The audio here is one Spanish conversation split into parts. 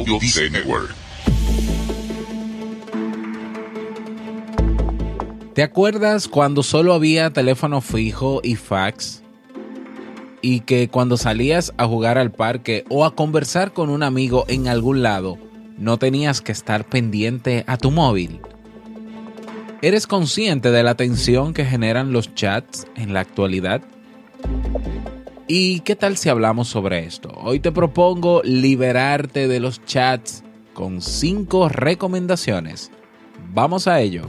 Audio Dice Network. ¿Te acuerdas cuando solo había teléfono fijo y fax? Y que cuando salías a jugar al parque o a conversar con un amigo en algún lado, no tenías que estar pendiente a tu móvil. ¿Eres consciente de la tensión que generan los chats en la actualidad? ¿Y qué tal si hablamos sobre esto? Hoy te propongo liberarte de los chats con 5 recomendaciones. Vamos a ello.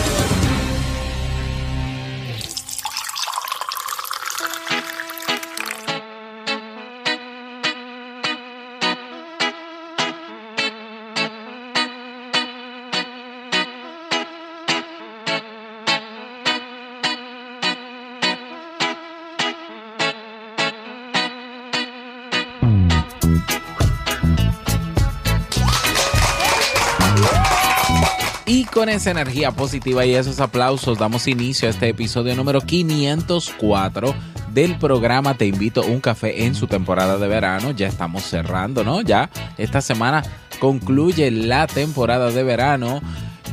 Con esa energía positiva y esos aplausos damos inicio a este episodio número 504 del programa Te invito a un café en su temporada de verano. Ya estamos cerrando, ¿no? Ya esta semana concluye la temporada de verano.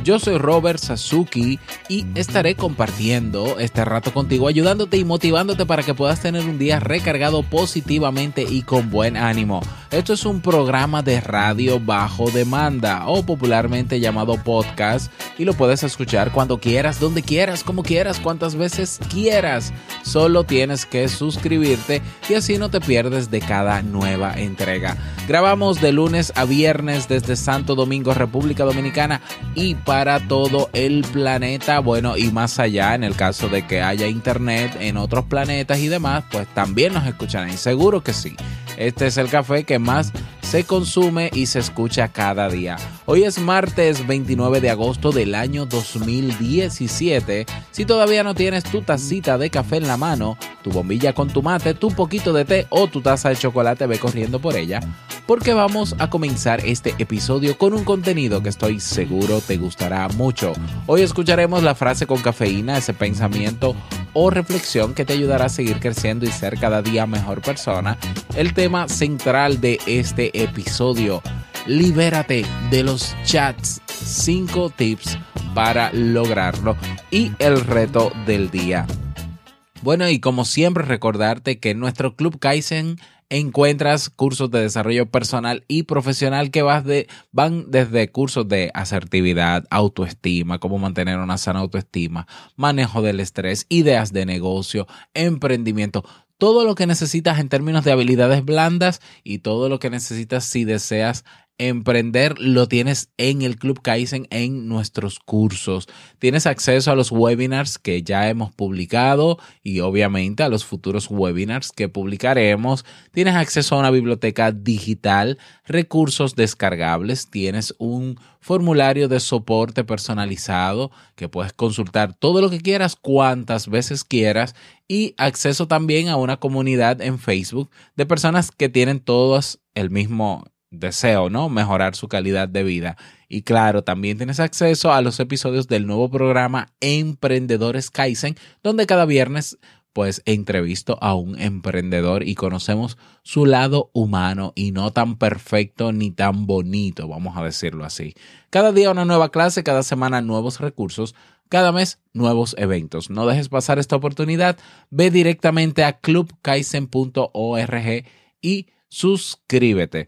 Yo soy Robert Sasuki y estaré compartiendo este rato contigo, ayudándote y motivándote para que puedas tener un día recargado positivamente y con buen ánimo. Esto es un programa de radio bajo demanda o popularmente llamado podcast y lo puedes escuchar cuando quieras, donde quieras, como quieras, cuantas veces quieras. Solo tienes que suscribirte y así no te pierdes de cada nueva entrega. Grabamos de lunes a viernes desde Santo Domingo, República Dominicana y para todo el planeta, bueno, y más allá, en el caso de que haya internet en otros planetas y demás, pues también nos escucharán, seguro que sí. Este es el café que más se consume y se escucha cada día. Hoy es martes 29 de agosto del año 2017. Si todavía no tienes tu tacita de café en la mano, tu bombilla con tu mate, tu poquito de té o tu taza de chocolate, ve corriendo por ella, porque vamos a comenzar este episodio con un contenido que estoy seguro te gustará mucho. Hoy escucharemos la frase con cafeína, ese pensamiento o reflexión que te ayudará a seguir creciendo y ser cada día mejor persona. El tema central de este episodio, libérate de los chats, 5 tips para lograrlo y el reto del día. Bueno, y como siempre recordarte que nuestro Club Kaizen encuentras cursos de desarrollo personal y profesional que vas de, van desde cursos de asertividad, autoestima, cómo mantener una sana autoestima, manejo del estrés, ideas de negocio, emprendimiento, todo lo que necesitas en términos de habilidades blandas y todo lo que necesitas si deseas emprender lo tienes en el Club Kaizen en nuestros cursos. Tienes acceso a los webinars que ya hemos publicado y obviamente a los futuros webinars que publicaremos. Tienes acceso a una biblioteca digital, recursos descargables, tienes un formulario de soporte personalizado que puedes consultar todo lo que quieras, cuantas veces quieras y acceso también a una comunidad en Facebook de personas que tienen todas el mismo deseo, ¿no? Mejorar su calidad de vida. Y claro, también tienes acceso a los episodios del nuevo programa Emprendedores Kaizen, donde cada viernes pues entrevisto a un emprendedor y conocemos su lado humano y no tan perfecto ni tan bonito, vamos a decirlo así. Cada día una nueva clase, cada semana nuevos recursos, cada mes nuevos eventos. No dejes pasar esta oportunidad, ve directamente a clubkaizen.org y suscríbete.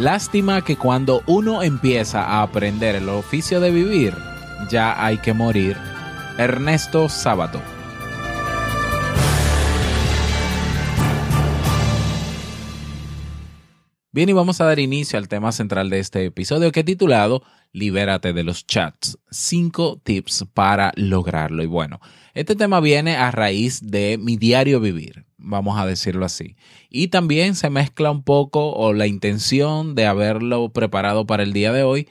Lástima que cuando uno empieza a aprender el oficio de vivir, ya hay que morir. Ernesto Sábato. Bien, y vamos a dar inicio al tema central de este episodio que he titulado Libérate de los chats. Cinco tips para lograrlo. Y bueno, este tema viene a raíz de mi diario vivir, vamos a decirlo así. Y también se mezcla un poco, o la intención de haberlo preparado para el día de hoy,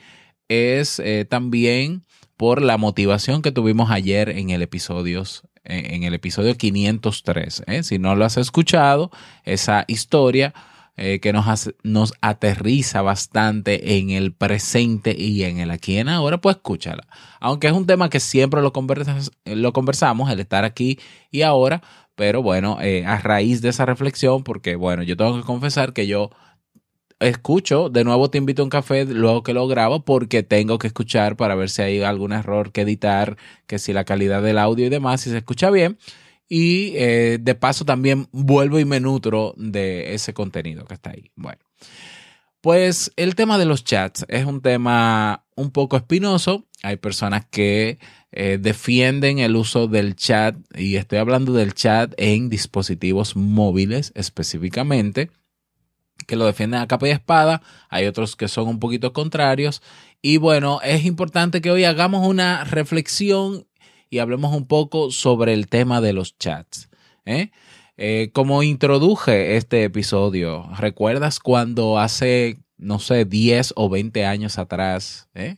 es eh, también por la motivación que tuvimos ayer en el episodio, en el episodio 503. ¿eh? Si no lo has escuchado, esa historia eh, que nos, nos aterriza bastante en el presente y en el aquí en ahora, pues escúchala. Aunque es un tema que siempre lo, lo conversamos, el estar aquí y ahora, pero bueno, eh, a raíz de esa reflexión, porque bueno, yo tengo que confesar que yo escucho, de nuevo te invito a un café luego que lo grabo porque tengo que escuchar para ver si hay algún error que editar, que si la calidad del audio y demás, si se escucha bien. Y eh, de paso también vuelvo y me nutro de ese contenido que está ahí. Bueno, pues el tema de los chats es un tema un poco espinoso. Hay personas que eh, defienden el uso del chat y estoy hablando del chat en dispositivos móviles específicamente que lo defienden a capa y espada, hay otros que son un poquito contrarios. Y bueno, es importante que hoy hagamos una reflexión y hablemos un poco sobre el tema de los chats. ¿eh? Eh, como introduje este episodio, ¿recuerdas cuando hace, no sé, 10 o 20 años atrás, ¿eh?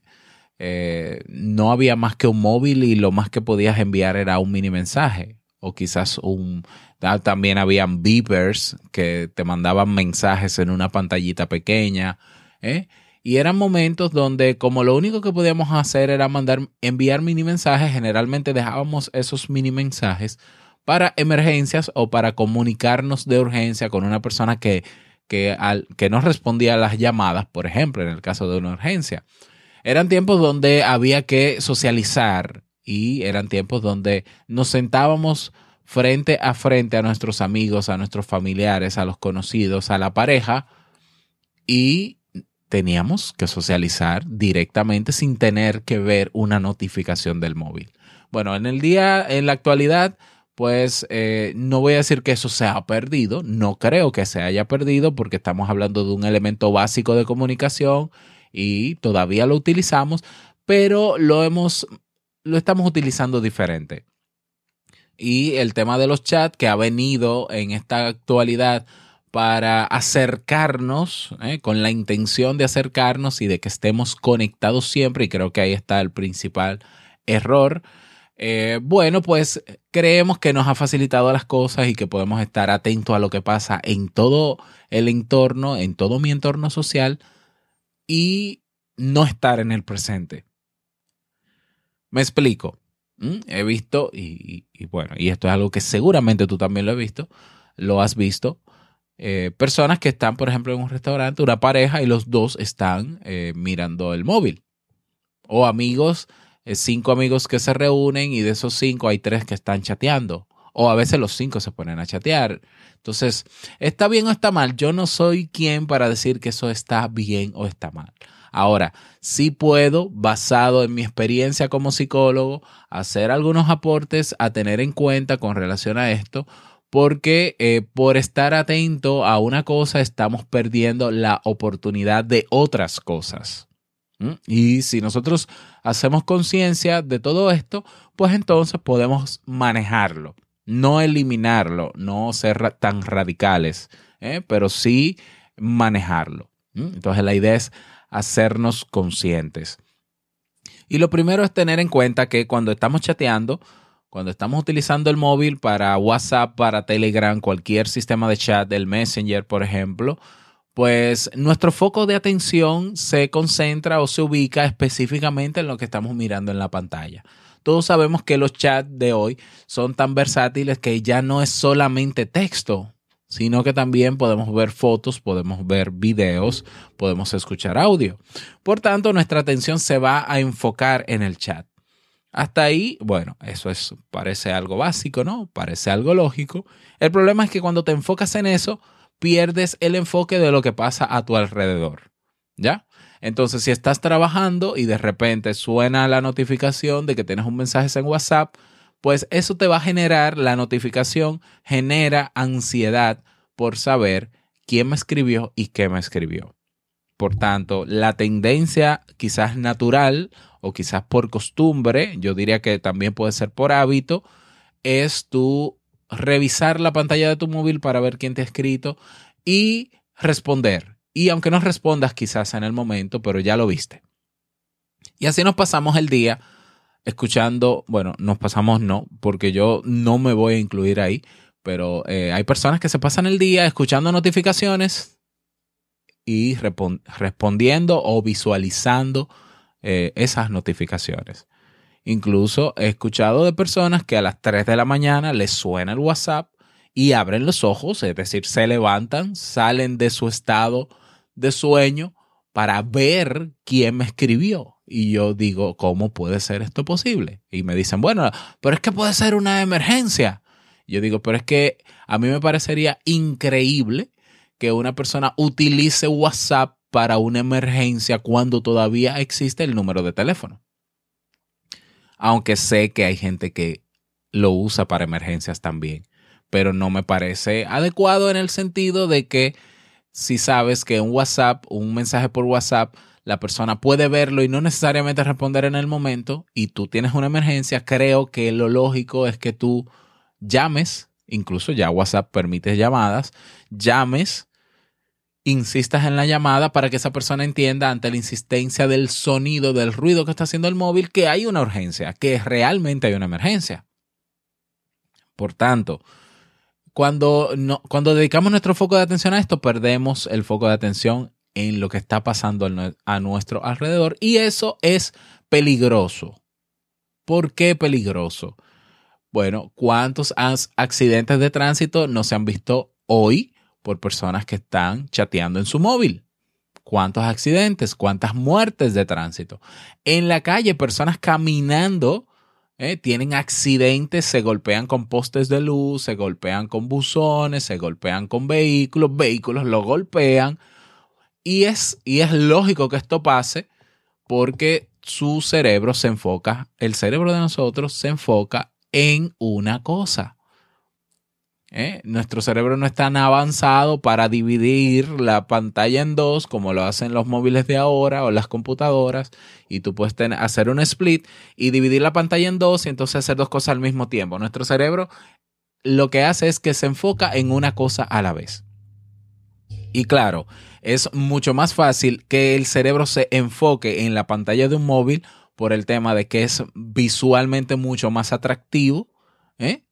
no había más que un móvil y lo más que podías enviar era un mini mensaje? O quizás un... También habían beepers que te mandaban mensajes en una pantallita pequeña. ¿eh? Y eran momentos donde como lo único que podíamos hacer era mandar, enviar mini mensajes, generalmente dejábamos esos mini mensajes para emergencias o para comunicarnos de urgencia con una persona que, que, al, que no respondía a las llamadas, por ejemplo, en el caso de una urgencia. Eran tiempos donde había que socializar y eran tiempos donde nos sentábamos frente a frente a nuestros amigos, a nuestros familiares, a los conocidos, a la pareja y teníamos que socializar directamente sin tener que ver una notificación del móvil. Bueno, en el día, en la actualidad, pues eh, no voy a decir que eso se ha perdido, no creo que se haya perdido porque estamos hablando de un elemento básico de comunicación y todavía lo utilizamos, pero lo hemos, lo estamos utilizando diferente. Y el tema de los chats que ha venido en esta actualidad para acercarnos, ¿eh? con la intención de acercarnos y de que estemos conectados siempre, y creo que ahí está el principal error. Eh, bueno, pues creemos que nos ha facilitado las cosas y que podemos estar atentos a lo que pasa en todo el entorno, en todo mi entorno social y no estar en el presente. Me explico. He visto, y, bueno, y esto es algo que seguramente tú también lo has visto, lo has visto, eh, personas que están, por ejemplo, en un restaurante, una pareja, y los dos están eh, mirando el móvil. O amigos, eh, cinco amigos que se reúnen y de esos cinco hay tres que están chateando. O a veces los cinco se ponen a chatear. Entonces, ¿está bien o está mal? Yo no soy quien para decir que eso está bien o está mal. Ahora, sí puedo, basado en mi experiencia como psicólogo, hacer algunos aportes a tener en cuenta con relación a esto, porque eh, por estar atento a una cosa estamos perdiendo la oportunidad de otras cosas. Y si nosotros hacemos conciencia de todo esto, pues entonces podemos manejarlo, no eliminarlo, no ser tan radicales, ¿eh? pero sí manejarlo. Entonces la idea es hacernos conscientes. Y lo primero es tener en cuenta que cuando estamos chateando, cuando estamos utilizando el móvil para WhatsApp, para Telegram, cualquier sistema de chat, el Messenger, por ejemplo, pues nuestro foco de atención se concentra o se ubica específicamente en lo que estamos mirando en la pantalla. Todos sabemos que los chats de hoy son tan versátiles que ya no es solamente texto, sino que también podemos ver fotos, podemos ver videos, podemos escuchar audio. Por tanto, nuestra atención se va a enfocar en el chat. Hasta ahí, bueno, eso es, parece algo básico, ¿no? Parece algo lógico. El problema es que cuando te enfocas en eso, pierdes el enfoque de lo que pasa a tu alrededor. ¿Ya? Entonces, si estás trabajando y de repente suena la notificación de que tienes un mensaje en WhatsApp, pues eso te va a generar, la notificación genera ansiedad por saber quién me escribió y qué me escribió. Por tanto, la tendencia quizás natural o quizás por costumbre, yo diría que también puede ser por hábito, es tú revisar la pantalla de tu móvil para ver quién te ha escrito y responder. Y aunque no respondas quizás en el momento, pero ya lo viste. Y así nos pasamos el día escuchando, bueno, nos pasamos no, porque yo no me voy a incluir ahí, pero eh, hay personas que se pasan el día escuchando notificaciones y respondiendo o visualizando eh, esas notificaciones. Incluso he escuchado de personas que a las 3 de la mañana les suena el WhatsApp y abren los ojos, es decir, se levantan, salen de su estado de sueño para ver quién me escribió. Y yo digo, ¿cómo puede ser esto posible? Y me dicen, bueno, pero es que puede ser una emergencia. Yo digo, pero es que a mí me parecería increíble que una persona utilice WhatsApp para una emergencia cuando todavía existe el número de teléfono. Aunque sé que hay gente que lo usa para emergencias también, pero no me parece adecuado en el sentido de que si sabes que un WhatsApp, un mensaje por WhatsApp, la persona puede verlo y no necesariamente responder en el momento y tú tienes una emergencia, creo que lo lógico es que tú llames, incluso ya WhatsApp permite llamadas, llames insistas en la llamada para que esa persona entienda ante la insistencia del sonido, del ruido que está haciendo el móvil, que hay una urgencia, que realmente hay una emergencia. Por tanto, cuando, no, cuando dedicamos nuestro foco de atención a esto, perdemos el foco de atención en lo que está pasando a nuestro alrededor y eso es peligroso. ¿Por qué peligroso? Bueno, ¿cuántos accidentes de tránsito no se han visto hoy por personas que están chateando en su móvil. ¿Cuántos accidentes? ¿Cuántas muertes de tránsito? En la calle, personas caminando eh, tienen accidentes, se golpean con postes de luz, se golpean con buzones, se golpean con vehículos, vehículos lo golpean. Y es, y es lógico que esto pase porque su cerebro se enfoca, el cerebro de nosotros se enfoca en una cosa. ¿Eh? Nuestro cerebro no es tan avanzado para dividir la pantalla en dos como lo hacen los móviles de ahora o las computadoras. Y tú puedes hacer un split y dividir la pantalla en dos y entonces hacer dos cosas al mismo tiempo. Nuestro cerebro lo que hace es que se enfoca en una cosa a la vez. Y claro, es mucho más fácil que el cerebro se enfoque en la pantalla de un móvil por el tema de que es visualmente mucho más atractivo. ¿eh?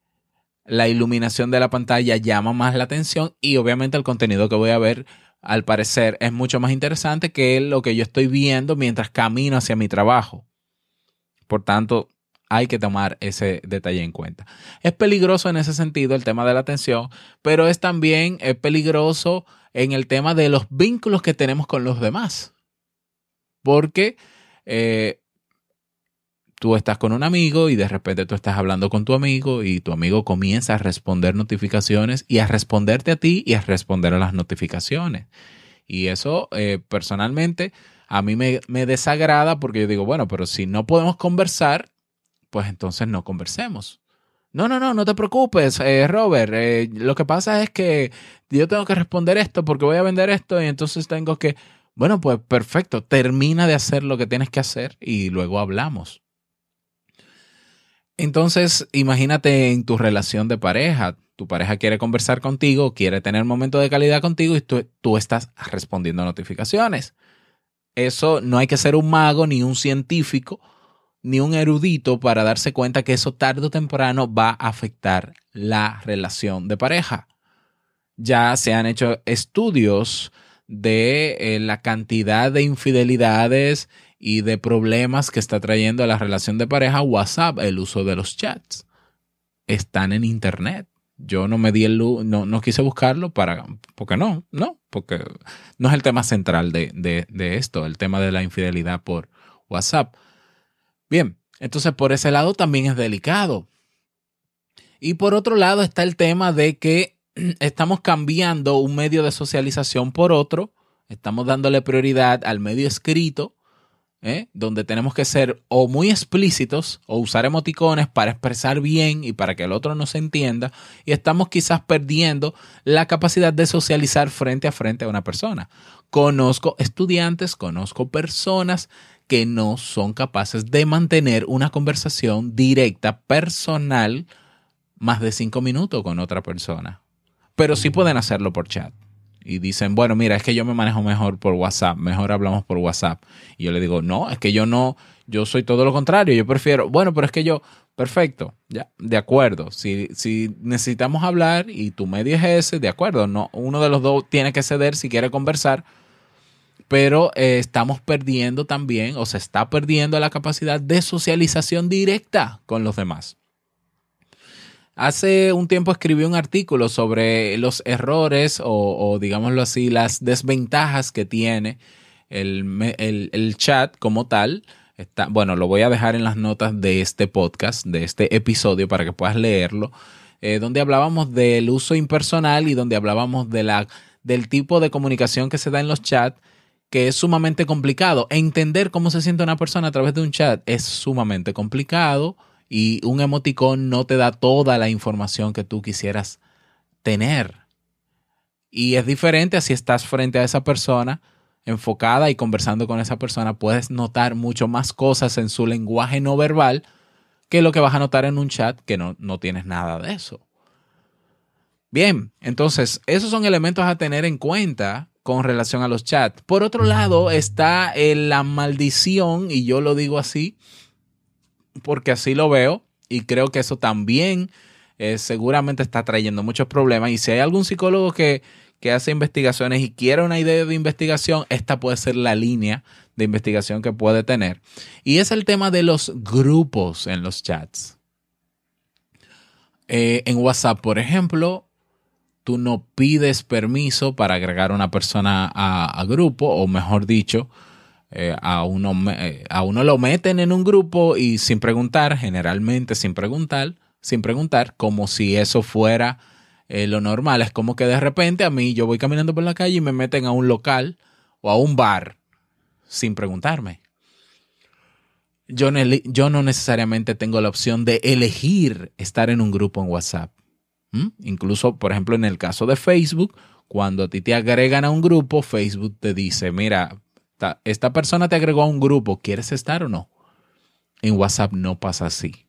La iluminación de la pantalla llama más la atención y obviamente el contenido que voy a ver al parecer es mucho más interesante que lo que yo estoy viendo mientras camino hacia mi trabajo. Por tanto, hay que tomar ese detalle en cuenta. Es peligroso en ese sentido el tema de la atención, pero es también peligroso en el tema de los vínculos que tenemos con los demás. Porque eh, tú estás con un amigo y de repente tú estás hablando con tu amigo y tu amigo comienza a responder notificaciones y a responderte a ti y a responder a las notificaciones. Y eso eh, personalmente a mí me, desagrada porque yo digo, bueno, pero si no podemos conversar, pues entonces no conversemos. No, no, no, no te preocupes, eh, Robert. Eh, lo que pasa es que yo tengo que responder esto porque voy a vender esto y entonces tengo que... Bueno, pues perfecto, termina de hacer lo que tienes que hacer y luego hablamos. Entonces, imagínate en tu relación de pareja. Tu pareja quiere conversar contigo, quiere tener momento de calidad contigo y tú, estás respondiendo notificaciones. Eso no hay que ser un mago, ni un científico, ni un erudito para darse cuenta que eso tarde o temprano va a afectar la relación de pareja. Ya se han hecho estudios de eh, la cantidad de infidelidades y de problemas que está trayendo a la relación de pareja WhatsApp, el uso de los chats. Están en Internet. Yo no me di el no, no quise buscarlo para, porque no, no, porque no es el tema central de, de esto, el tema de la infidelidad por WhatsApp. Bien, entonces por ese lado también es delicado. Y por otro lado está el tema de que estamos cambiando un medio de socialización por otro Estamos dándole prioridad al medio escrito, ¿eh? donde tenemos que ser o muy explícitos o usar emoticones para expresar bien y para que el otro nos entienda. Y estamos quizás perdiendo la capacidad de socializar frente a frente a una persona. Conozco estudiantes, conozco personas que no son capaces de mantener una conversación directa, personal, más de cinco minutos con otra persona. Pero sí pueden hacerlo por chat. Y dicen, bueno, mira, es que yo me manejo mejor por WhatsApp, mejor hablamos por WhatsApp. Y yo le digo, no, es que yo no, yo soy todo lo contrario, yo prefiero, bueno, pero es que yo, perfecto, ya, de acuerdo. Si, si necesitamos hablar y tu medio es ese, de acuerdo, no, uno de los dos tiene que ceder si quiere conversar, pero eh, estamos perdiendo también, o se está perdiendo la capacidad de socialización directa con los demás. Hace un tiempo escribí un artículo sobre los errores o, digámoslo así, las desventajas que tiene el, chat como tal. Está, bueno, lo voy a dejar en las notas de este podcast, de este episodio, para que puedas leerlo, eh, donde hablábamos del uso impersonal y donde hablábamos de la, del tipo de comunicación que se da en los chats que es sumamente complicado. Entender cómo se siente una persona a través de un chat es sumamente complicado y un emoticón no te da toda la información que tú quisieras tener. Y es diferente a si estás frente a esa persona enfocada y conversando con esa persona, puedes notar mucho más cosas en su lenguaje no verbal que lo que vas a notar en un chat que no, no tienes nada de eso. Bien, entonces, esos son elementos a tener en cuenta con relación a los chats. Por otro lado, está la maldición, y yo lo digo así, porque así lo veo, y creo que eso también eh, seguramente está trayendo muchos problemas. Y si hay algún psicólogo que, que hace investigaciones y quiere una idea de investigación, esta puede ser la línea de investigación que puede tener. Y es el tema de los grupos en los chats. Eh, en WhatsApp, por ejemplo, tú no pides permiso para agregar a una persona a, grupo, o mejor dicho, eh, a, uno, eh, a uno lo meten en un grupo y sin preguntar, generalmente sin preguntar, sin preguntar, como si eso fuera eh, lo normal. Es como que de repente a mí yo voy caminando por la calle y me meten a un local o a un bar sin preguntarme. Yo yo no necesariamente tengo la opción de elegir estar en un grupo en WhatsApp. Incluso, por ejemplo, en el caso de Facebook, cuando a ti te agregan a un grupo, Facebook te dice, mira, esta persona te agregó a un grupo, ¿quieres estar o no? En WhatsApp no pasa así.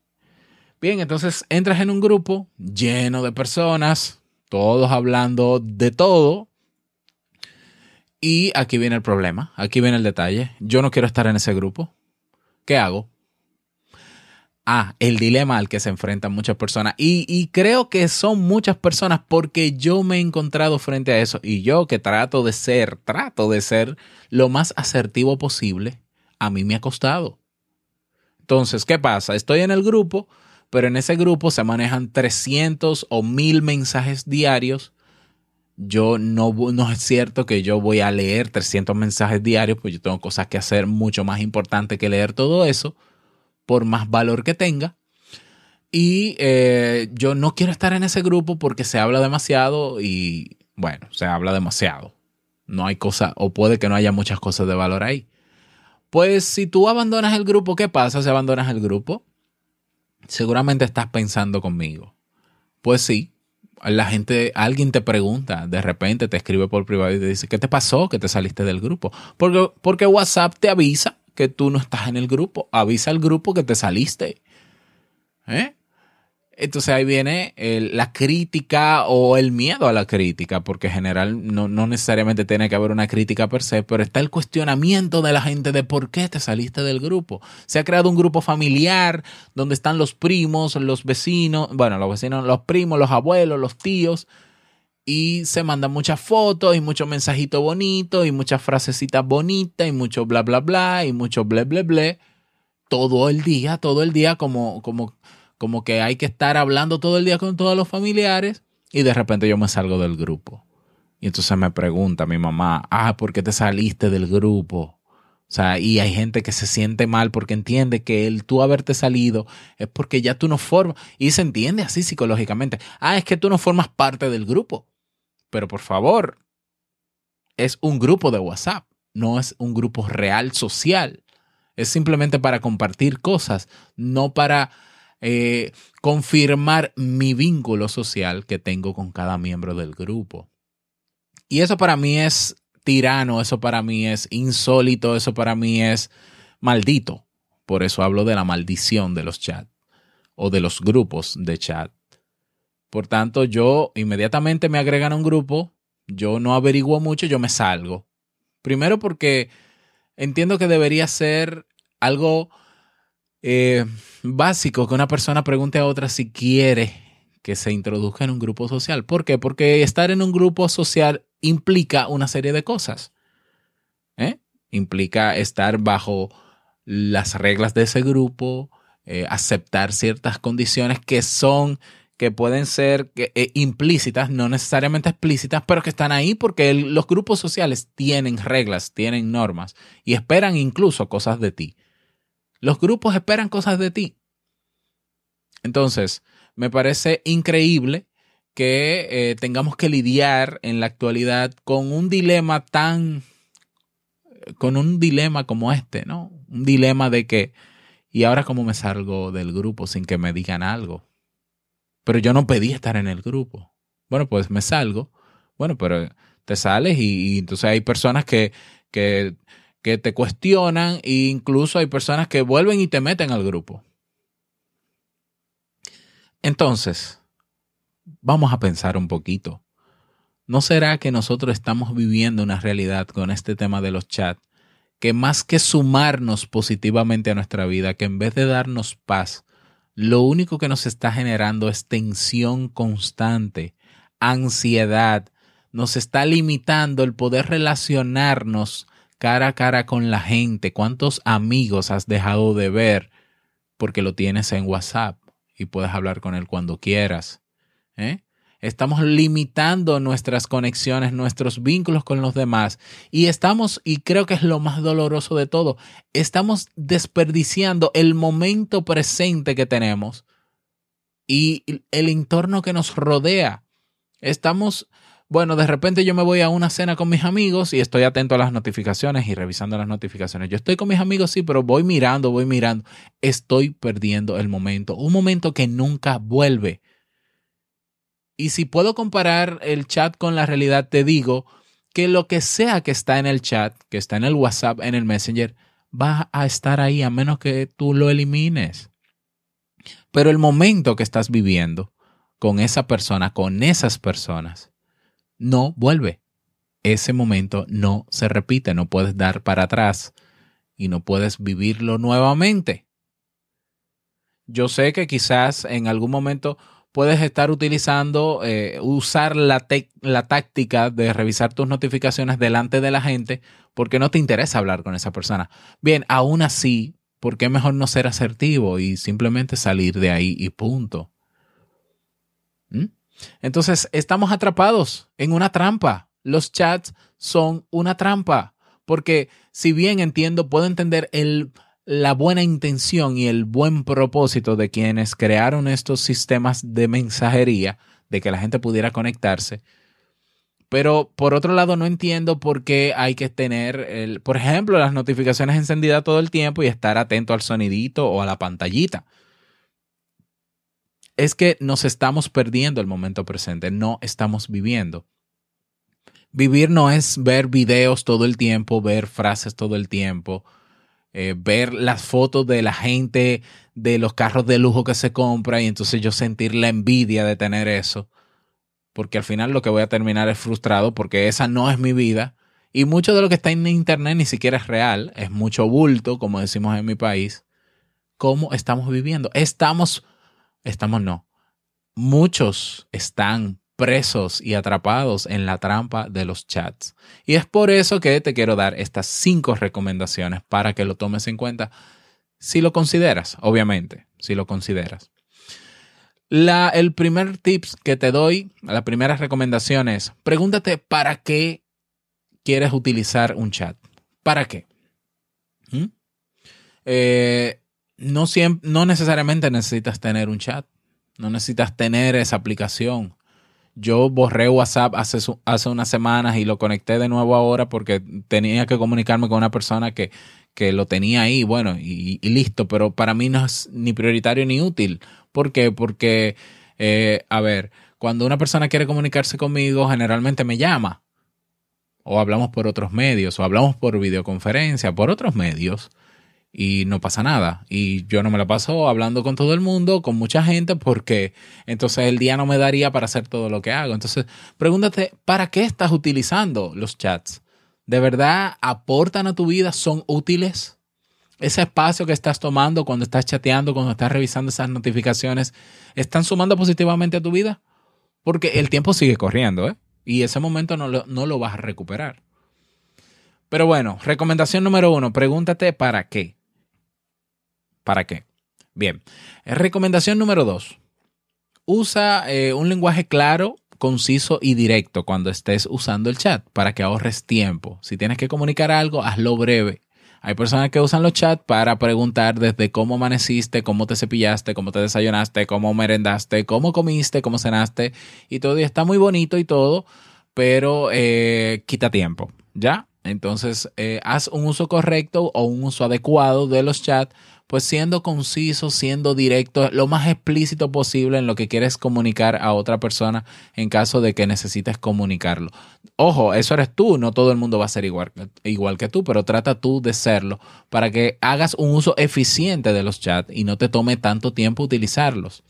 Bien, entonces entras en un grupo lleno de personas, todos hablando de todo. Y aquí viene el problema, aquí viene el detalle. Yo no quiero estar en ese grupo. ¿Qué hago? Ah, el dilema al que se enfrentan muchas personas. Y, creo que son muchas personas porque yo me he encontrado frente a eso. Y yo que trato de ser, trato de ser lo más asertivo posible, a mí me ha costado. Entonces, ¿qué pasa? Estoy en el grupo, pero en ese grupo se manejan 300 o 1000 mensajes diarios. Yo no, no es cierto que yo voy a leer 300 mensajes diarios, pues yo tengo cosas que hacer mucho más importantes que leer todo eso por más valor que tenga. Y eh, yo no quiero estar en ese grupo porque se habla demasiado y, bueno, se habla demasiado. No hay cosa, o puede que no haya muchas cosas de valor ahí. Pues si tú abandonas el grupo, ¿qué pasa si abandonas el grupo? Seguramente estás pensando conmigo. Pues sí, la gente, alguien te pregunta, de repente te escribe por privado y te dice, ¿qué te pasó que te saliste del grupo? Porque, porque WhatsApp te avisa que tú no estás en el grupo. Avisa al grupo que te saliste. ¿Eh? Entonces ahí viene la crítica o el miedo a la crítica, porque en general no, no, necesariamente tiene que haber una crítica per se, pero está el cuestionamiento de la gente de por qué te saliste del grupo. Se ha creado un grupo familiar donde están los primos, los vecinos, bueno, los vecinos, los primos, los abuelos, los tíos, y se mandan muchas fotos y muchos mensajitos bonitos y muchas frasecitas bonitas y mucho bla bla bla y mucho ble ble ble todo el día, todo el día como como como que hay que estar hablando todo el día con todos los familiares y de repente yo me salgo del grupo. Y entonces me pregunta mi mamá, ah, ¿por qué te saliste del grupo? O sea, y hay gente que se siente mal porque entiende que el tú haberte salido es porque ya tú no formas, y se entiende así psicológicamente, ah, es que tú no formas parte del grupo. Pero por favor, es un grupo de WhatsApp, no es un grupo real social. Es simplemente para compartir cosas, no para eh, confirmar mi vínculo social que tengo con cada miembro del grupo. Y eso para mí es tirano, eso para mí es insólito, eso para mí es maldito. Por eso hablo de la maldición de los chats o de los grupos de chat. Por tanto, yo inmediatamente me agregan a un grupo, yo no averiguo mucho, yo me salgo. Primero porque entiendo que debería ser algo eh, básico que una persona pregunte a otra si quiere que se introduzca en un grupo social. ¿Por qué? Porque estar en un grupo social implica una serie de cosas. ¿eh? Implica estar bajo las reglas de ese grupo, eh, aceptar ciertas condiciones que son, que pueden ser eh, implícitas, no necesariamente explícitas, pero que están ahí porque los grupos sociales tienen reglas, tienen normas y esperan incluso cosas de ti. Los grupos esperan cosas de ti. Entonces, me parece increíble que eh, tengamos que lidiar en la actualidad con un dilema tan, con un dilema como este, ¿no? Un dilema de que, ¿y ahora cómo me salgo del grupo sin que me digan algo? Pero yo no pedí estar en el grupo. Bueno, pues me salgo. Bueno, pero te sales y, entonces hay personas que, que, que te cuestionan e incluso hay personas que vuelven y te meten al grupo. Entonces, vamos a pensar un poquito. ¿No será que nosotros estamos viviendo una realidad con este tema de los chats que más que sumarnos positivamente a nuestra vida, que en vez de darnos paz, lo único que nos está generando es tensión constante, ansiedad, nos está limitando el poder relacionarnos cara a cara con la gente? ¿Cuántos amigos has dejado de ver porque lo tienes en WhatsApp y puedes hablar con él cuando quieras? ¿eh? Estamos limitando nuestras conexiones, nuestros vínculos con los demás y estamos, y creo que es lo más doloroso de todo, estamos desperdiciando el momento presente que tenemos y el entorno que nos rodea. Estamos, bueno, de repente yo me voy a una cena con mis amigos y estoy atento a las notificaciones y revisando las notificaciones. Yo estoy con mis amigos, sí, pero voy mirando, voy mirando. Estoy perdiendo el momento, un momento que nunca vuelve. Y si puedo comparar el chat con la realidad, te digo que lo que sea que está en el chat, que está en el WhatsApp, en el Messenger, va a estar ahí a menos que tú lo elimines. Pero el momento que estás viviendo con esa persona, con esas personas, no vuelve. Ese momento no se repite, no puedes dar para atrás y no puedes vivirlo nuevamente. Yo sé que quizás en algún momento puedes estar utilizando, eh, usar la, la táctica de revisar tus notificaciones delante de la gente porque no te interesa hablar con esa persona. Bien, aún así, ¿por qué mejor no ser asertivo y simplemente salir de ahí y punto? ¿Mm? Entonces, estamos atrapados en una trampa. Los chats son una trampa porque si bien entiendo, puedo entender el la buena intención y el buen propósito de quienes crearon estos sistemas de mensajería, de que la gente pudiera conectarse. Pero por otro lado, no entiendo por qué hay que tener, el, por ejemplo, las notificaciones encendidas todo el tiempo y estar atento al sonidito o a la pantallita. Es que nos estamos perdiendo el momento presente, no estamos viviendo. Vivir no es ver videos todo el tiempo, ver frases todo el tiempo, eh, ver las fotos de la gente, de los carros de lujo que se compra y entonces yo sentir la envidia de tener eso. Porque al final lo que voy a terminar es frustrado porque esa no es mi vida. Y mucho de lo que está en internet ni siquiera es real, es mucho bulto, como decimos en mi país. ¿Cómo estamos viviendo? Estamos, estamos no. Muchos están presos y atrapados en la trampa de los chats. Y es por eso que te quiero dar estas cinco recomendaciones para que lo tomes en cuenta si lo consideras, obviamente, si lo consideras. El primer tips que te doy, la primera recomendación es, pregúntate para qué quieres utilizar un chat. ¿Para qué? ¿Mm? Eh, no, no necesariamente necesitas tener un chat, no necesitas tener esa aplicación Yo borré WhatsApp hace, hace unas semanas y lo conecté de nuevo ahora porque tenía que comunicarme con una persona que, que lo tenía ahí, bueno, y, listo, pero para mí no es ni prioritario ni útil. ¿Por qué? Porque, eh, a ver, cuando una persona quiere comunicarse conmigo, generalmente me llama. O hablamos por otros medios, o hablamos por videoconferencia, por otros medios y no pasa nada. Y yo no me la paso hablando con todo el mundo, con mucha gente, porque entonces el día no me daría para hacer todo lo que hago. Entonces, pregúntate, ¿para qué estás utilizando los chats? ¿De verdad aportan a tu vida? ¿Son útiles? Ese espacio que estás tomando cuando estás chateando, cuando estás revisando esas notificaciones, ¿están sumando positivamente a tu vida? Porque el tiempo sigue corriendo, ¿eh? Y ese momento no lo, no lo vas a recuperar. Pero bueno, recomendación número uno, pregúntate para qué. ¿Para qué? Bien. Recomendación número dos. Usa eh, un lenguaje claro, conciso y directo cuando estés usando el chat para que ahorres tiempo. Si tienes que comunicar algo, hazlo breve. Hay personas que usan los chats para preguntar desde cómo amaneciste, cómo te cepillaste, cómo te desayunaste, cómo merendaste, cómo comiste, cómo cenaste y todo. Está muy bonito y todo, pero eh, quita tiempo, ¿ya? Entonces, eh, haz un uso correcto o un uso adecuado de los chats pues siendo conciso, siendo directo, lo más explícito posible en lo que quieres comunicar a otra persona en caso de que necesites comunicarlo. Ojo, eso eres tú, no todo el mundo va a ser igual, igual que tú, pero trata tú de serlo para que hagas un uso eficiente de los chats y no te tome tanto tiempo utilizarlos.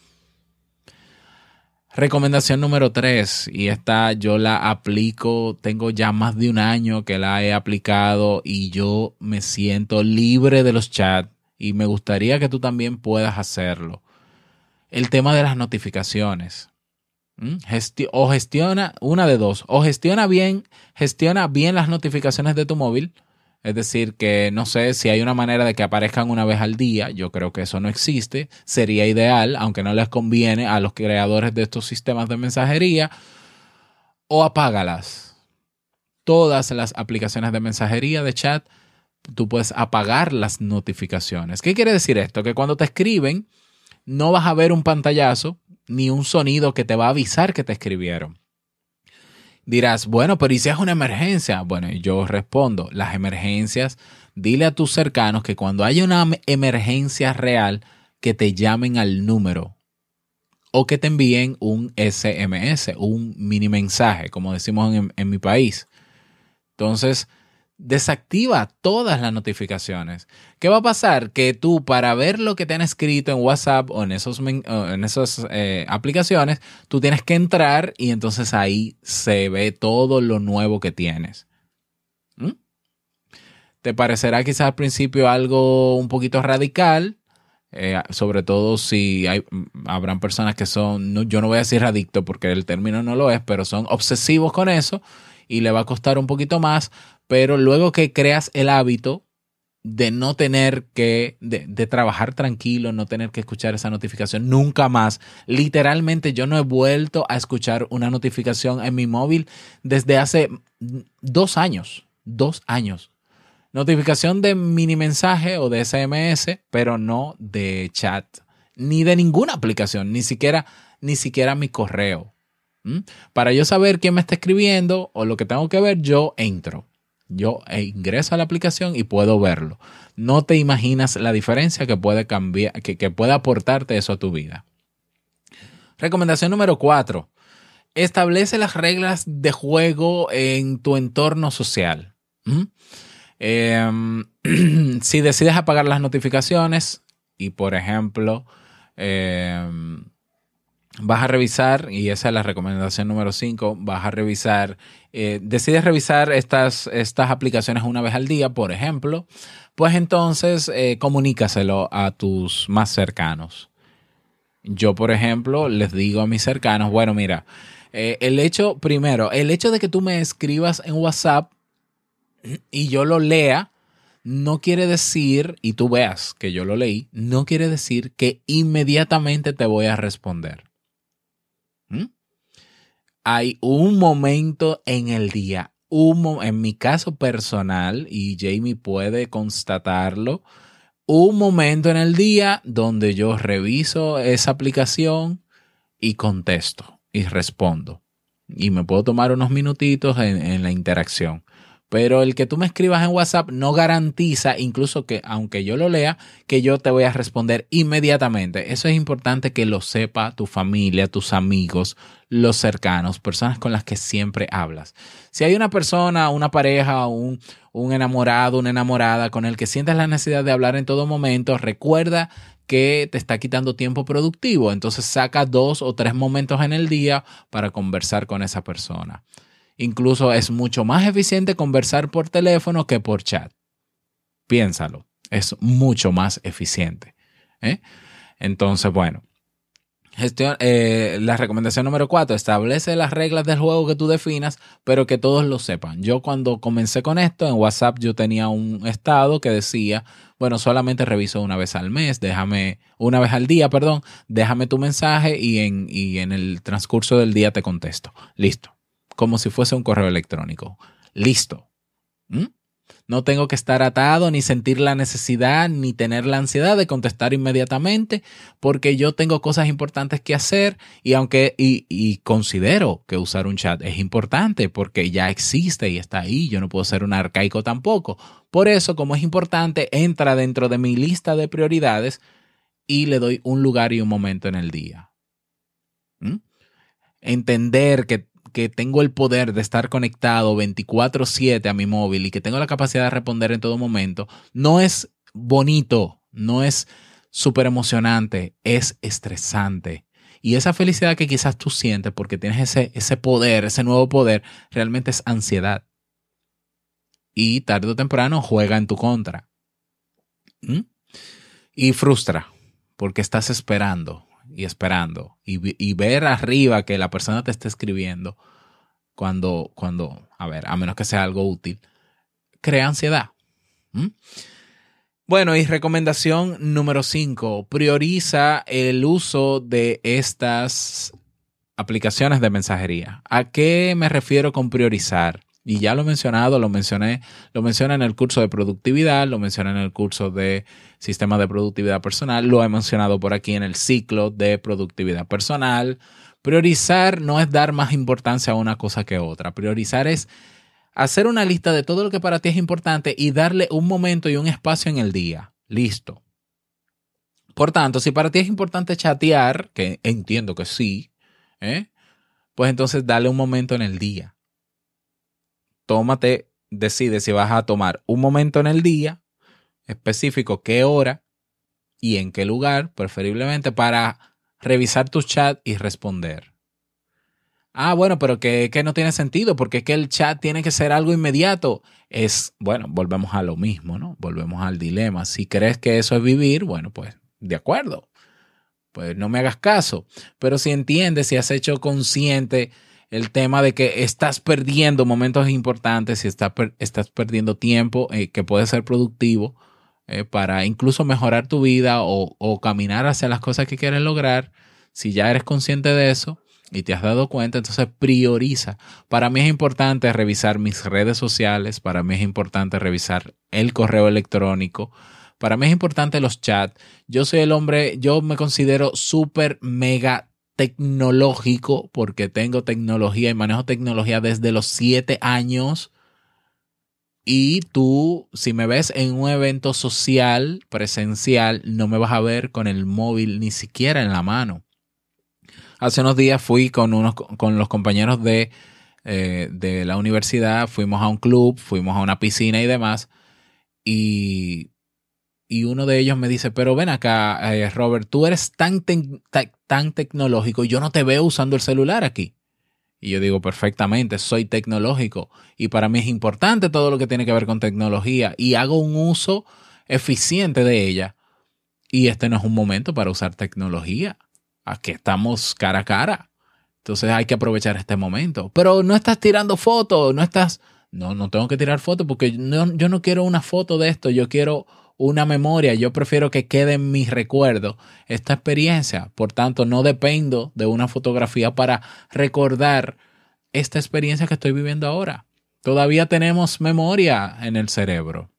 Recomendación número tres, y esta yo la aplico, tengo ya más de un año que la he aplicado y yo me siento libre de los chats y me gustaría que tú también puedas hacerlo. El tema de las notificaciones. O gestiona una de dos, o gestiona bien, gestiona bien las notificaciones de tu móvil, es decir, que no sé si hay una manera de que aparezcan una vez al día, yo creo que eso no existe, sería ideal, aunque no les conviene a los creadores de estos sistemas de mensajería, o apágalas. Todas las aplicaciones de mensajería de chat tú puedes apagar las notificaciones. ¿Qué quiere decir esto? Que cuando te escriben, no vas a ver un pantallazo ni un sonido que te va a avisar que te escribieron. Dirás, bueno, pero ¿y si es una emergencia? Bueno, yo respondo, las emergencias, dile a tus cercanos que cuando haya una emergencia real, que te llamen al número o que te envíen un SMS, un mini mensaje, como decimos en mi país. Entonces, desactiva todas las notificaciones. ¿Qué va a pasar? Que tú para ver lo que te han escrito en WhatsApp o en, esos, en esas eh, aplicaciones, tú tienes que entrar y entonces ahí se ve todo lo nuevo que tienes. ¿Mm? Te parecerá quizás al principio algo un poquito radical, eh, sobre todo si hay, habrán personas que son, yo no voy a decir adicto porque el término no lo es, pero son obsesivos con eso y le va a costar un poquito más, pero luego que creas el hábito de no tener que, de, trabajar tranquilo, no tener que escuchar esa notificación nunca más. Literalmente yo no he vuelto a escuchar una notificación en mi móvil desde hace dos años, dos años. Notificación de mini mensaje o de SMS, pero no de chat, ni de ninguna aplicación, ni siquiera, ni siquiera mi correo. Para yo saber quién me está escribiendo o lo que tengo que ver, yo entro. Yo ingreso a la aplicación y puedo verlo. No te imaginas la diferencia que puede cambiar, que, puede aportarte eso a tu vida. Recomendación número cuatro. Establece las reglas de juego en tu entorno social. Em, si decides apagar las notificaciones y, por ejemplo, em, vas a revisar, y esa es la recomendación número 5, vas a revisar, eh, decides revisar estas, estas aplicaciones una vez al día, por ejemplo, pues entonces eh, comunícaselo a tus más cercanos. Yo, por ejemplo, les digo a mis cercanos, bueno, mira, eh, el hecho, primero, el hecho de que tú me escribas en WhatsApp y yo lo lea, no quiere decir, y tú veas que yo lo leí, no quiere decir que inmediatamente te voy a responder. ¿Mm? Hay un momento en el día, un, en mi caso personal, y Jamie puede constatarlo, un momento en el día donde yo reviso esa aplicación y contesto y respondo. y me puedo tomar unos minutitos en, la interacción. Pero el que tú me escribas en WhatsApp no garantiza, incluso que aunque yo lo lea, que yo te voy a responder inmediatamente. Eso es importante que lo sepa tu familia, tus amigos, los cercanos, personas con las que siempre hablas. Si hay una persona, una pareja, un, un enamorado, una enamorada con el que sientes la necesidad de hablar en todo momento, recuerda que te está quitando tiempo productivo. Entonces saca dos o tres momentos en el día para conversar con esa persona. Incluso es mucho más eficiente conversar por teléfono que por chat. Piénsalo, es mucho más eficiente. ¿eh? Entonces, bueno, Gestión, eh, la recomendación número cuatro, establece las reglas del juego que tú definas, pero que todos lo sepan. Yo cuando comencé con esto, en WhatsApp yo tenía un estado que decía, bueno, solamente reviso una vez al mes, déjame, una vez al día, perdón, déjame tu mensaje y en, y en el transcurso del día te contesto. Listo. Como si fuese un correo electrónico. Listo. ¿Mm? No tengo que estar atado, ni sentir la necesidad, ni tener la ansiedad de contestar inmediatamente, porque yo tengo cosas importantes que hacer y aunque y, considero que usar un chat es importante porque ya existe y está ahí, yo no puedo ser un arcaico tampoco. Por eso, como es importante, entra dentro de mi lista de prioridades y le doy un lugar y un momento en el día. ¿Mm? Entender que que tengo el poder de estar conectado 24/7 a mi móvil y que tengo la capacidad de responder en todo momento, no es bonito, no es súper emocionante, es estresante. Y esa felicidad que quizás tú sientes porque tienes ese, ese poder, ese nuevo poder, realmente es ansiedad. Y tarde o temprano juega en tu contra. ¿Mm? Y frustra porque estás esperando y esperando y, ver arriba que la persona te esté escribiendo cuando, cuando, a ver, a menos que sea algo útil, crea ansiedad. Bueno, y recomendación número 5, prioriza el uso de estas aplicaciones de mensajería. ¿A qué me refiero con priorizar? Y ya lo he mencionado, lo mencioné, lo mencioné en el curso de productividad, lo mencioné en el curso de sistema de productividad personal, lo he mencionado por aquí en el ciclo de productividad personal. Priorizar no es dar más importancia a una cosa que a otra. Priorizar es hacer una lista de todo lo que para ti es importante y darle un momento y un espacio en el día. Listo. Por tanto, si para ti es importante chatear, que entiendo que sí, ¿eh? pues entonces dale un momento en el día tómate, decide si vas a tomar un momento en el día específico, qué hora y en qué lugar, preferiblemente para revisar tu chat y responder. Ah, bueno, pero que, que, no tiene sentido, porque es que el chat tiene que ser algo inmediato. Es, bueno, volvemos a lo mismo, ¿no? Volvemos al dilema. Si crees que eso es vivir, bueno, pues de acuerdo. Pues no me hagas caso. Pero si entiendes, si has hecho consciente el tema de que estás perdiendo momentos importantes y estás, estás perdiendo tiempo eh, que puede ser productivo eh, para incluso mejorar tu vida o, o, caminar hacia las cosas que quieres lograr. Si ya eres consciente de eso y te has dado cuenta, entonces prioriza. Para mí es importante revisar mis redes sociales, para mí es importante revisar el correo electrónico. Para mí es importante los chats. Yo soy el hombre, yo me considero súper mega tecnológico, porque tengo tecnología y manejo tecnología desde los siete años. Y tú, si me ves en un evento social, presencial, no me vas a ver con el móvil ni siquiera en la mano. Hace unos días fui con, unos, con los compañeros de, eh, de la universidad, fuimos a un club, fuimos a una piscina y demás. Y y uno de ellos me dice, pero ven acá, eh, Robert, tú eres tan, tan tecnológico yo no te veo usando el celular aquí. Y yo digo, perfectamente, soy tecnológico y para mí es importante todo lo que tiene que ver con tecnología y hago un uso eficiente de ella. Y este no es un momento para usar tecnología. Aquí estamos cara a cara. Entonces hay que aprovechar este momento. Pero no estás tirando fotos, no estás... No, no tengo que tirar fotos porque yo no quiero una foto de esto, yo quiero una memoria, yo prefiero que quede en mi recuerdo esta experiencia. Por tanto, no dependo de una fotografía para recordar esta experiencia que estoy viviendo ahora. Todavía tenemos memoria en el cerebro.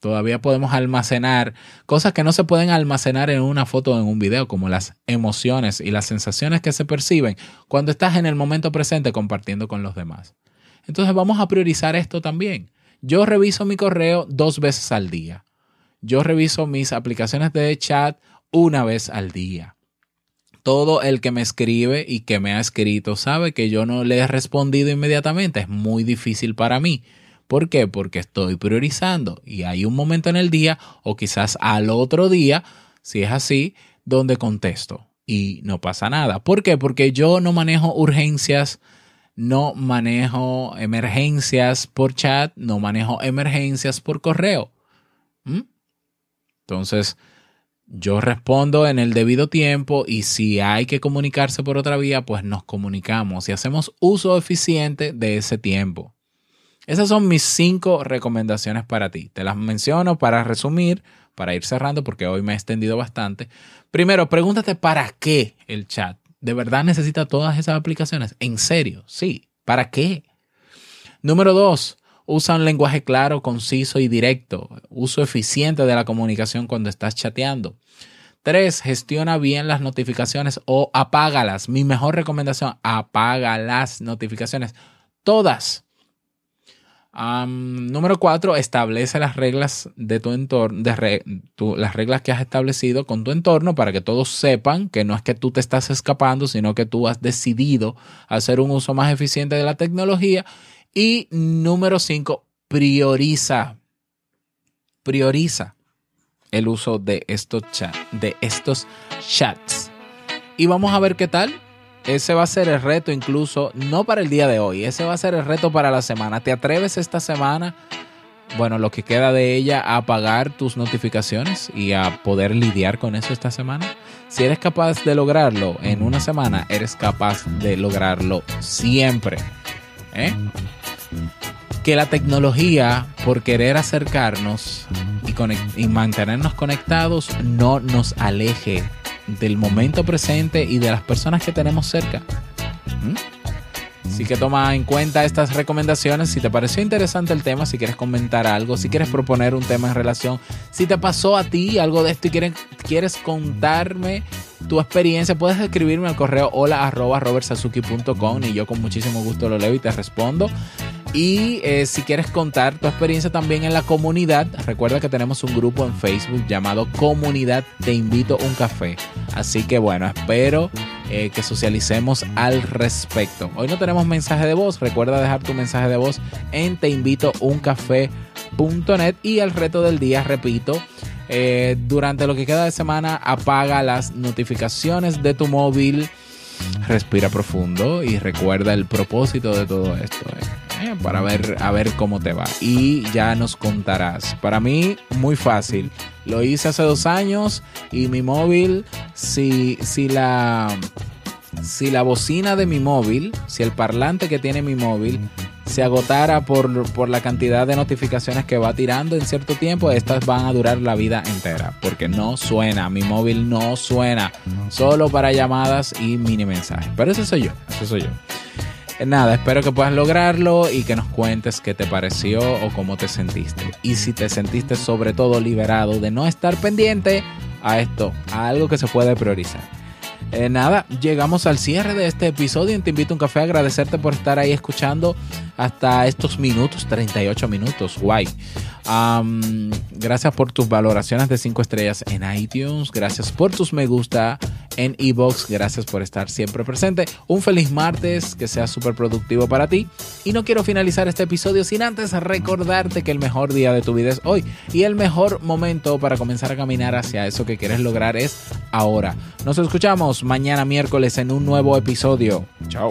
Todavía podemos almacenar cosas que no se pueden almacenar en una foto o en un video, como las emociones y las sensaciones que se perciben cuando estás en el momento presente compartiendo con los demás. Entonces vamos a priorizar esto también. Yo reviso mi correo dos veces al día. Yo reviso mis aplicaciones de chat una vez al día. Todo el que me escribe y que me ha escrito sabe que yo no le he respondido inmediatamente. Es muy difícil para mí. ¿Por qué? Porque estoy priorizando y hay un momento en el día o quizás al otro día, si es así, donde contesto y no pasa nada. ¿Por qué? Porque yo no manejo urgencias, no manejo emergencias por chat, no manejo emergencias por correo. ¿Mm? Entonces, yo respondo en el debido tiempo y si hay que comunicarse por otra vía, pues nos comunicamos y hacemos uso eficiente de ese tiempo. Esas son mis cinco recomendaciones para ti. Te las menciono para resumir, para ir cerrando, porque hoy me he extendido bastante. Primero, pregúntate para qué el chat. ¿De verdad necesita todas esas aplicaciones? ¿En serio? Sí. ¿Para qué? Número dos, usa un lenguaje claro, conciso y directo. Uso eficiente de la comunicación cuando estás chateando. Tres, gestiona bien las notificaciones o apágalas. Mi mejor recomendación, apaga las notificaciones. Todas número cuatro, establece las reglas de tu entorno, las reglas que has establecido con tu entorno para que todos sepan que no es que tú te estás escapando, sino que tú has decidido hacer un uso más eficiente de la tecnología. Y número cinco, prioriza, prioriza el uso de estos, de estos chats. Y vamos a ver qué tal ese va a ser el reto incluso, no para el día de hoy, ese va a ser el reto para la semana. ¿Te atreves esta semana, bueno, lo que queda de ella, a apagar tus notificaciones y a poder lidiar con eso esta semana? Si eres capaz de lograrlo en una semana, eres capaz de lograrlo siempre. ¿eh? Que la tecnología, por querer acercarnos y, y mantenernos conectados, no nos aleje del momento presente y de las personas que tenemos cerca. ¿Mm? Así que toma en cuenta estas recomendaciones. Si te pareció interesante el tema, si quieres comentar algo, si quieres proponer un tema en relación, si te pasó a ti algo de esto y quieres, quieres contarme tu experiencia, puedes escribirme al correo hola arroba y yo con muchísimo gusto lo leo y te respondo. Y eh, si quieres contar tu experiencia también en la comunidad, recuerda que tenemos un grupo en Facebook llamado Comunidad Te Invito un Café. Así que bueno, espero eh, que socialicemos al respecto. Hoy no tenemos mensaje de voz, recuerda dejar tu mensaje de voz en teinvitouncafé.net y el reto del día, repito, eh, durante lo que queda de semana apaga las notificaciones de tu móvil, respira profundo y recuerda el propósito de todo esto para ver a ver cómo te va y ya nos contarás. Para mí muy fácil. Lo hice hace dos años y mi móvil si si la si la bocina de mi móvil, si el parlante que tiene mi móvil se agotara por, por, la cantidad de notificaciones que va tirando en cierto tiempo, estas van a durar la vida entera, porque no suena, mi móvil no suena, solo para llamadas y mini mensajes. Pero ese soy yo, ese soy yo. Nada, espero que puedas lograrlo y que nos cuentes qué te pareció o cómo te sentiste. Y si te sentiste sobre todo liberado de no estar pendiente a esto, a algo que se puede priorizar. Eh, nada, llegamos al cierre de este episodio. Te invito a un café a agradecerte por estar ahí escuchando hasta estos minutos, 38 minutos. Guay gracias por tus valoraciones de 5 estrellas en iTunes. Gracias por tus me gusta en Ebox. Gracias por estar siempre presente. Un feliz martes, que sea súper productivo para ti. Y no quiero finalizar este episodio sin antes recordarte que el mejor día de tu vida es hoy. Y el mejor momento para comenzar a caminar hacia eso que quieres lograr es ahora. Nos escuchamos mañana miércoles en un nuevo episodio. Chao.